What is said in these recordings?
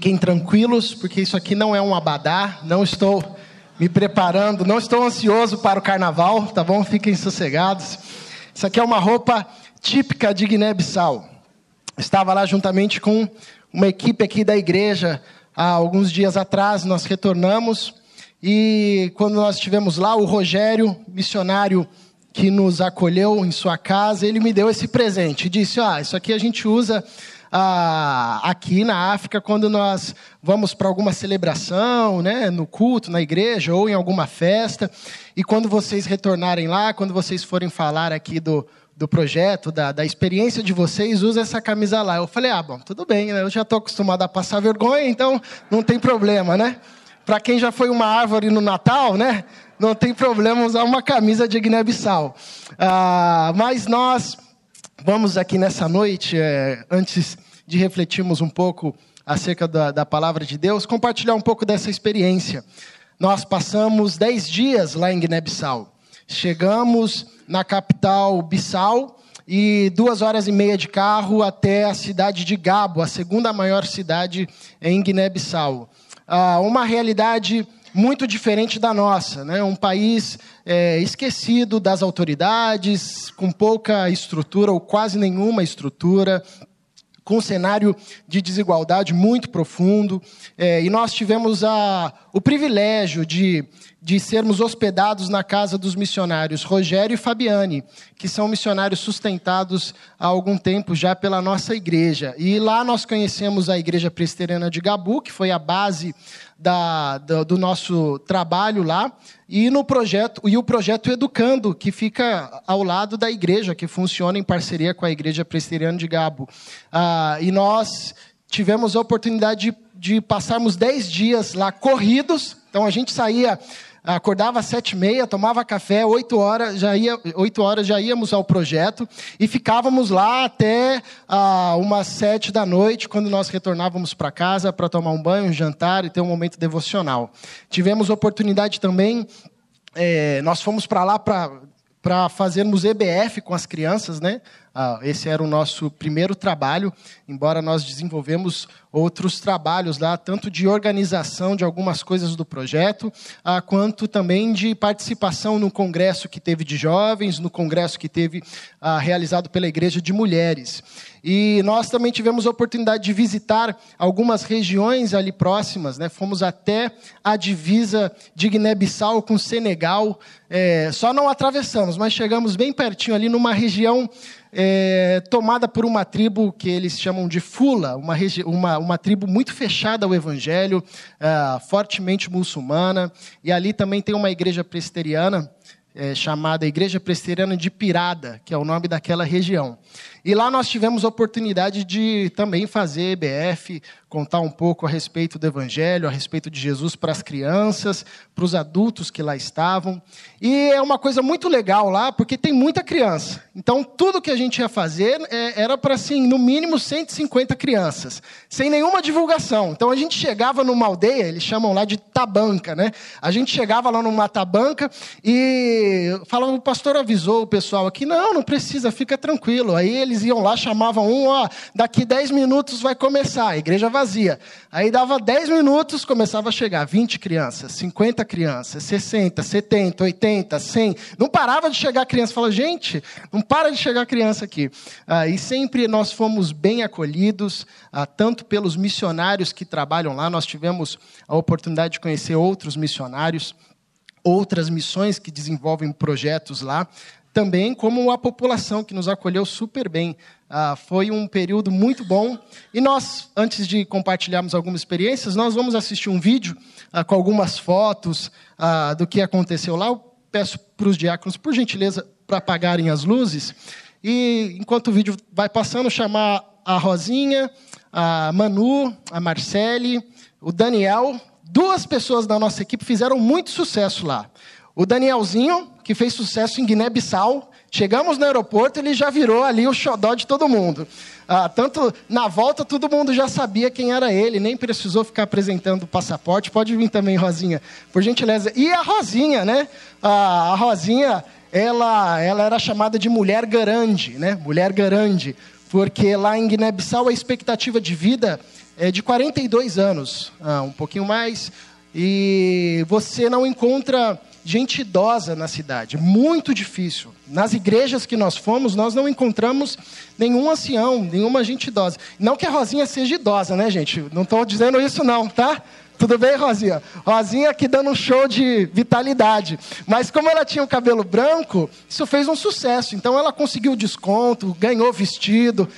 Fiquem tranquilos, porque isso aqui não é um abadá, não estou me preparando, não estou ansioso para o carnaval, tá bom? Fiquem sossegados. Isso aqui é uma roupa típica de Guiné-Bissau. Estava lá juntamente com uma equipe aqui da igreja há alguns dias atrás, nós retornamos e quando nós estivemos lá, o Rogério, missionário que nos acolheu em sua casa, ele me deu esse presente e disse: Ah, isso aqui a gente usa ah, aqui na África quando nós vamos para alguma celebração, né, no culto, na igreja ou em alguma festa. E quando vocês retornarem lá, quando vocês forem falar aqui do, do projeto, da, da experiência de vocês, usa essa camisa lá. Eu falei, ah, bom, tudo bem, né? eu já estou acostumado a passar vergonha, então não tem problema, né? Para quem já foi uma árvore no Natal, né? Não tem problema usar uma camisa de Guiné-Bissau. Ah, mas nós vamos aqui nessa noite, é, antes de refletirmos um pouco acerca da, da palavra de Deus, compartilhar um pouco dessa experiência. Nós passamos dez dias lá em Guiné-Bissau. Chegamos na capital Bissau e duas horas e meia de carro até a cidade de Gabo, a segunda maior cidade em Guiné-Bissau. Ah, uma realidade muito diferente da nossa, né? um país é, esquecido das autoridades, com pouca estrutura ou quase nenhuma estrutura, com um cenário de desigualdade muito profundo. É, e nós tivemos a, o privilégio de, de sermos hospedados na casa dos missionários Rogério e Fabiane, que são missionários sustentados há algum tempo já pela nossa igreja. E lá nós conhecemos a Igreja Presbiteriana de Gabu, que foi a base da, do, nosso trabalho lá e no projeto e o projeto Educando que fica ao lado da igreja que funciona em parceria com a igreja presbiteriana de Gabo ah, e nós tivemos a oportunidade de, de passarmos dez dias lá corridos então a gente saía acordava às sete e meia, tomava café, oito horas já ia, oito horas já íamos ao projeto e ficávamos lá até ah, umas sete da noite, quando nós retornávamos para casa para tomar um banho, um jantar e ter um momento devocional. Tivemos oportunidade também, é, nós fomos para lá para para fazermos EBF com as crianças, né? Ah, esse era o nosso primeiro trabalho, embora nós desenvolvemos outros trabalhos lá, tanto de organização de algumas coisas do projeto, ah, quanto também de participação no congresso que teve de jovens, no congresso que teve ah, realizado pela Igreja de Mulheres. E nós também tivemos a oportunidade de visitar algumas regiões ali próximas, né? fomos até a divisa de Guiné-Bissau com Senegal, é, só não atravessamos, mas chegamos bem pertinho ali numa região é, tomada por uma tribo que eles chamam de Fula, uma, uma, uma tribo muito fechada ao Evangelho, é, fortemente muçulmana, e ali também tem uma igreja presbiteriana é, chamada Igreja Presbiteriana de Pirada, que é o nome daquela região. E lá nós tivemos a oportunidade de também fazer EBF, contar um pouco a respeito do Evangelho, a respeito de Jesus para as crianças, para os adultos que lá estavam. E é uma coisa muito legal lá, porque tem muita criança. Então, tudo que a gente ia fazer é, era para, assim, no mínimo 150 crianças, sem nenhuma divulgação. Então, a gente chegava numa aldeia, eles chamam lá de tabanca, né? A gente chegava lá numa tabanca e falava, o pastor avisou o pessoal aqui, não, não precisa, fica tranquilo. Aí eles iam lá, chamavam um, ó, daqui 10 minutos vai começar, a igreja vazia. Aí dava 10 minutos, começava a chegar 20 crianças, 50 crianças, 60, 70, 80, 100. Não parava de chegar criança. Fala, gente, não para de chegar criança aqui. Ah, e sempre nós fomos bem acolhidos, ah, tanto pelos missionários que trabalham lá, nós tivemos a oportunidade de conhecer outros missionários outras missões que desenvolvem projetos lá, também como a população que nos acolheu super bem. Ah, foi um período muito bom. E nós, antes de compartilharmos algumas experiências, nós vamos assistir um vídeo ah, com algumas fotos ah, do que aconteceu lá. Eu peço para os diáconos, por gentileza, para apagarem as luzes. E, enquanto o vídeo vai passando, chamar a Rosinha, a Manu, a Marcele, o Daniel. Duas pessoas da nossa equipe fizeram muito sucesso lá. O Danielzinho, que fez sucesso em Guiné-Bissau, chegamos no aeroporto, ele já virou ali o xodó de todo mundo. Ah, tanto na volta, todo mundo já sabia quem era ele, nem precisou ficar apresentando o passaporte. Pode vir também, Rosinha, por gentileza. E a Rosinha, né? Ah, a Rosinha, ela, ela era chamada de mulher grande, né? Mulher grande, porque lá em Guiné-Bissau a expectativa de vida é de 42 anos, ah, um pouquinho mais, e você não encontra gente idosa na cidade. Muito difícil. Nas igrejas que nós fomos, nós não encontramos nenhum ancião, nenhuma gente idosa. Não que a Rosinha seja idosa, né, gente? Não estou dizendo isso, não, tá? Tudo bem, Rosinha? Rosinha aqui dando um show de vitalidade. Mas como ela tinha o cabelo branco, isso fez um sucesso. Então ela conseguiu desconto, ganhou vestido.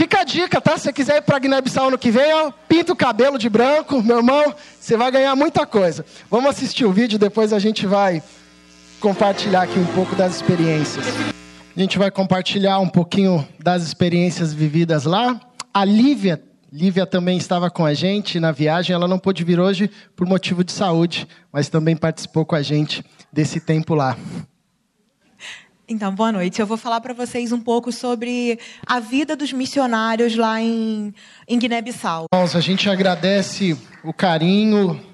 Fica a dica, tá? Se você quiser ir para Guiné-Bissau ano que vem, ó, pinta o cabelo de branco, meu irmão, você vai ganhar muita coisa. Vamos assistir o vídeo, depois a gente vai compartilhar aqui um pouco das experiências. A gente vai compartilhar um pouquinho das experiências vividas lá. A Lívia, Lívia também estava com a gente na viagem, ela não pôde vir hoje por motivo de saúde, mas também participou com a gente desse tempo lá. Então, boa noite. Eu vou falar para vocês um pouco sobre a vida dos missionários lá em, em Guiné-Bissau. A gente agradece o carinho,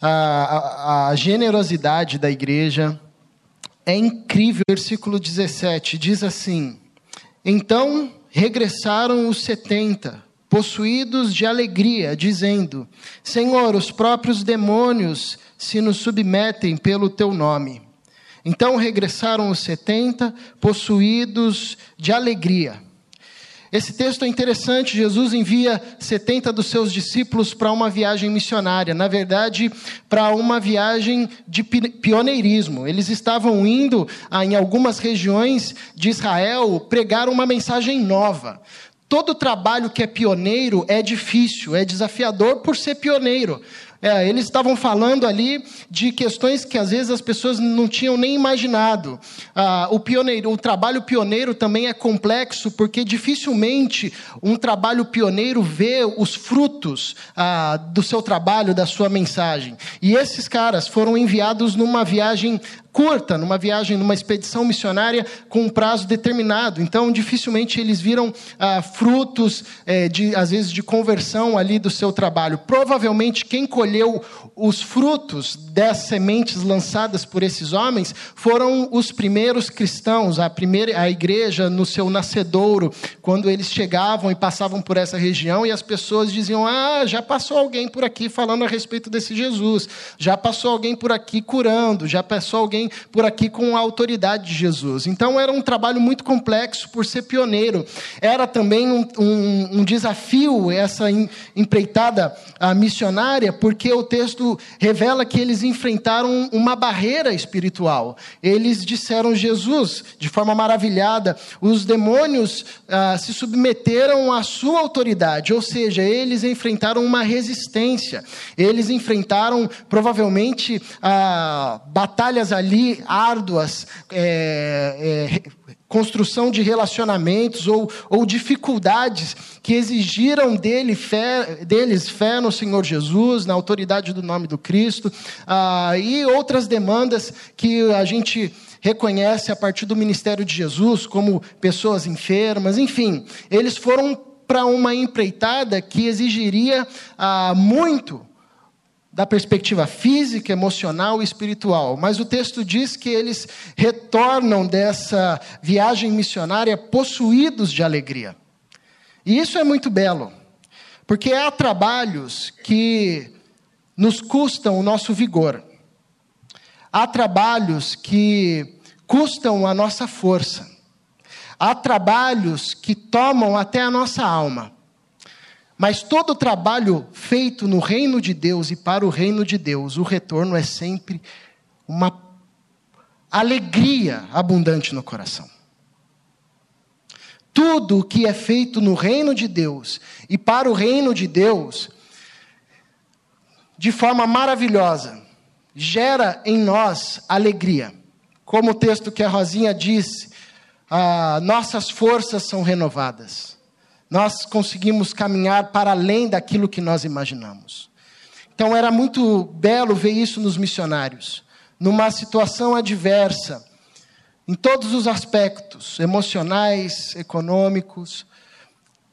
a, a, a generosidade da igreja. É incrível. Versículo 17 diz assim: Então regressaram os setenta, possuídos de alegria, dizendo: Senhor, os próprios demônios se nos submetem pelo teu nome. Então regressaram os setenta, possuídos de alegria. Esse texto é interessante. Jesus envia 70 dos seus discípulos para uma viagem missionária, na verdade, para uma viagem de pioneirismo. Eles estavam indo ah, em algumas regiões de Israel pregar uma mensagem nova. Todo trabalho que é pioneiro é difícil, é desafiador por ser pioneiro. É, eles estavam falando ali de questões que às vezes as pessoas não tinham nem imaginado. Ah, o, pioneiro, o trabalho pioneiro também é complexo, porque dificilmente um trabalho pioneiro vê os frutos ah, do seu trabalho, da sua mensagem. E esses caras foram enviados numa viagem curta, numa viagem, numa expedição missionária com um prazo determinado. Então, dificilmente eles viram ah, frutos, eh, de, às vezes, de conversão ali do seu trabalho. Provavelmente, quem colheu os frutos das sementes lançadas por esses homens foram os primeiros cristãos, a primeira a igreja no seu nascedouro, quando eles chegavam e passavam por essa região e as pessoas diziam: "Ah, já passou alguém por aqui falando a respeito desse Jesus, já passou alguém por aqui curando, já passou alguém por aqui com a autoridade de Jesus". Então era um trabalho muito complexo por ser pioneiro. Era também um, um, um desafio essa empreitada missionária, porque o texto texto revela que eles enfrentaram uma barreira espiritual. Eles disseram Jesus, de forma maravilhada, os demônios ah, se submeteram à sua autoridade, ou seja, eles enfrentaram uma resistência. Eles enfrentaram, provavelmente, ah, batalhas ali árduas, é, é, construção de relacionamentos ou, ou dificuldades que exigiram dele fé, deles fé no Senhor Jesus, na autoridade do nome do Cristo, ah, e outras demandas que a gente reconhece a partir do ministério de Jesus, como pessoas enfermas, enfim, eles foram para uma empreitada que exigiria ah, muito da perspectiva física, emocional e espiritual. Mas o texto diz que eles retornam dessa viagem missionária possuídos de alegria. E isso é muito belo, porque há trabalhos que nos custam o nosso vigor. Há trabalhos que custam a nossa força. Há trabalhos que tomam até a nossa alma. Mas todo trabalho feito no reino de Deus e para o reino de Deus, o retorno é sempre uma alegria abundante no coração. Tudo o que é feito no reino de Deus e para o reino de Deus, de forma maravilhosa, gera em nós alegria. Como o texto que a Rosinha disse, ah, nossas forças são renovadas nós conseguimos caminhar para além daquilo que nós imaginamos. Então era muito belo ver isso nos missionários, numa situação adversa, em todos os aspectos, emocionais, econômicos,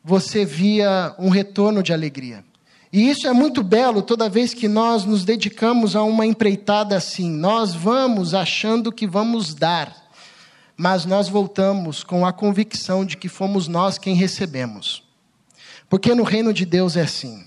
você via um retorno de alegria. E isso é muito belo toda vez que nós nos dedicamos a uma empreitada assim. Nós vamos achando que vamos dar mas nós voltamos com a convicção de que fomos nós quem recebemos. Porque no reino de Deus é assim.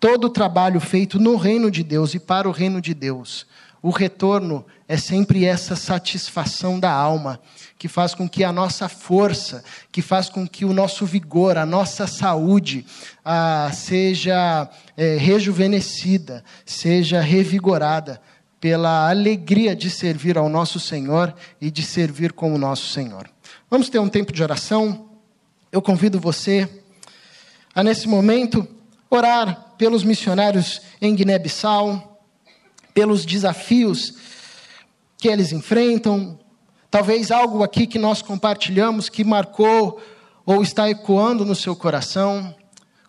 Todo trabalho feito no reino de Deus e para o reino de Deus, o retorno é sempre essa satisfação da alma, que faz com que a nossa força, que faz com que o nosso vigor, a nossa saúde ah, seja é, rejuvenescida, seja revigorada pela alegria de servir ao nosso Senhor e de servir com o nosso Senhor. Vamos ter um tempo de oração. Eu convido você a, nesse momento, orar pelos missionários em Guiné-Bissau, pelos desafios que eles enfrentam, talvez algo aqui que nós compartilhamos que marcou ou está ecoando no seu coração.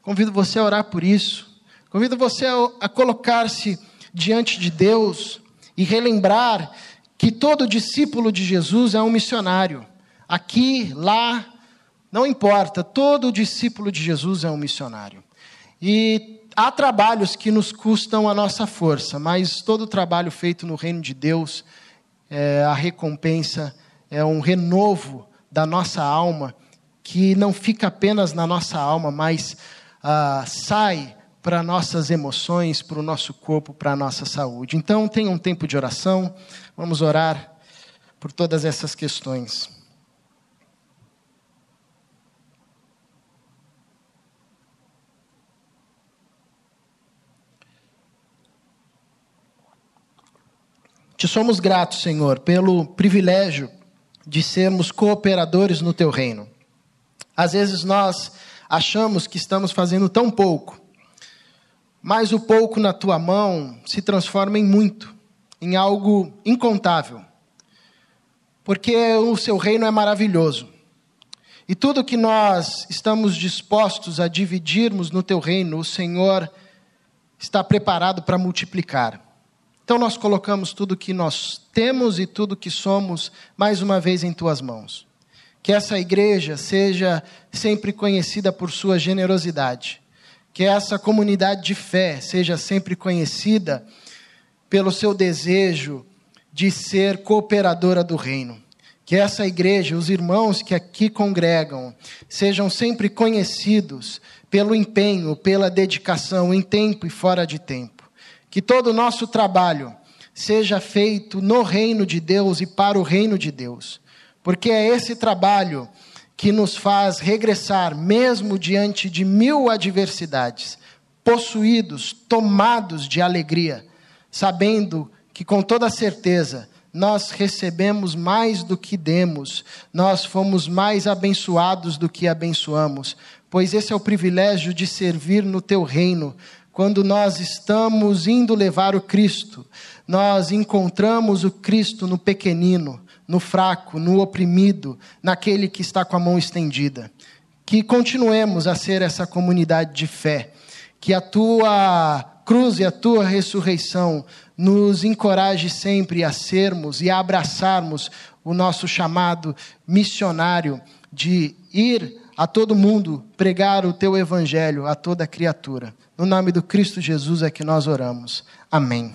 Convido você a orar por isso. Convido você a, colocar-se diante de Deus e relembrar que todo discípulo de Jesus é um missionário. Aqui, lá, não importa, todo discípulo de Jesus é um missionário. E há trabalhos que nos custam a nossa força, mas todo trabalho feito no reino de Deus, é, a recompensa é um renovo da nossa alma, que não fica apenas na nossa alma, mas ah, sai para nossas emoções, para o nosso corpo, para a nossa saúde. Então, tenha um tempo de oração, vamos orar por todas essas questões. Te somos gratos, Senhor, pelo privilégio de sermos cooperadores no teu reino. Às vezes nós achamos que estamos fazendo tão pouco, mas o pouco na tua mão se transforma em muito, em algo incontável. Porque o seu reino é maravilhoso. E tudo que nós estamos dispostos a dividirmos no teu reino, o Senhor está preparado para multiplicar. Então nós colocamos tudo que nós temos e tudo que somos mais uma vez em tuas mãos. Que essa igreja seja sempre conhecida por sua generosidade que essa comunidade de fé seja sempre conhecida pelo seu desejo de ser cooperadora do reino. Que essa igreja, os irmãos que aqui congregam, sejam sempre conhecidos pelo empenho, pela dedicação, em tempo e fora de tempo. Que todo o nosso trabalho seja feito no reino de Deus e para o reino de Deus. Porque é esse trabalho que nos faz regressar, mesmo diante de mil adversidades, possuídos, tomados de alegria, sabendo que com toda certeza nós recebemos mais do que demos, nós fomos mais abençoados do que abençoamos, pois esse é o privilégio de servir no teu reino. Quando nós estamos indo levar o Cristo, nós encontramos o Cristo no pequenino, no fraco, no oprimido, naquele que está com a mão estendida. Que continuemos a ser essa comunidade de fé, que a tua cruz e a tua ressurreição nos encoraje sempre a sermos e a abraçarmos o nosso chamado missionário de ir a todo mundo pregar o teu evangelho a toda criatura. No nome do Cristo Jesus é que nós oramos. Amém.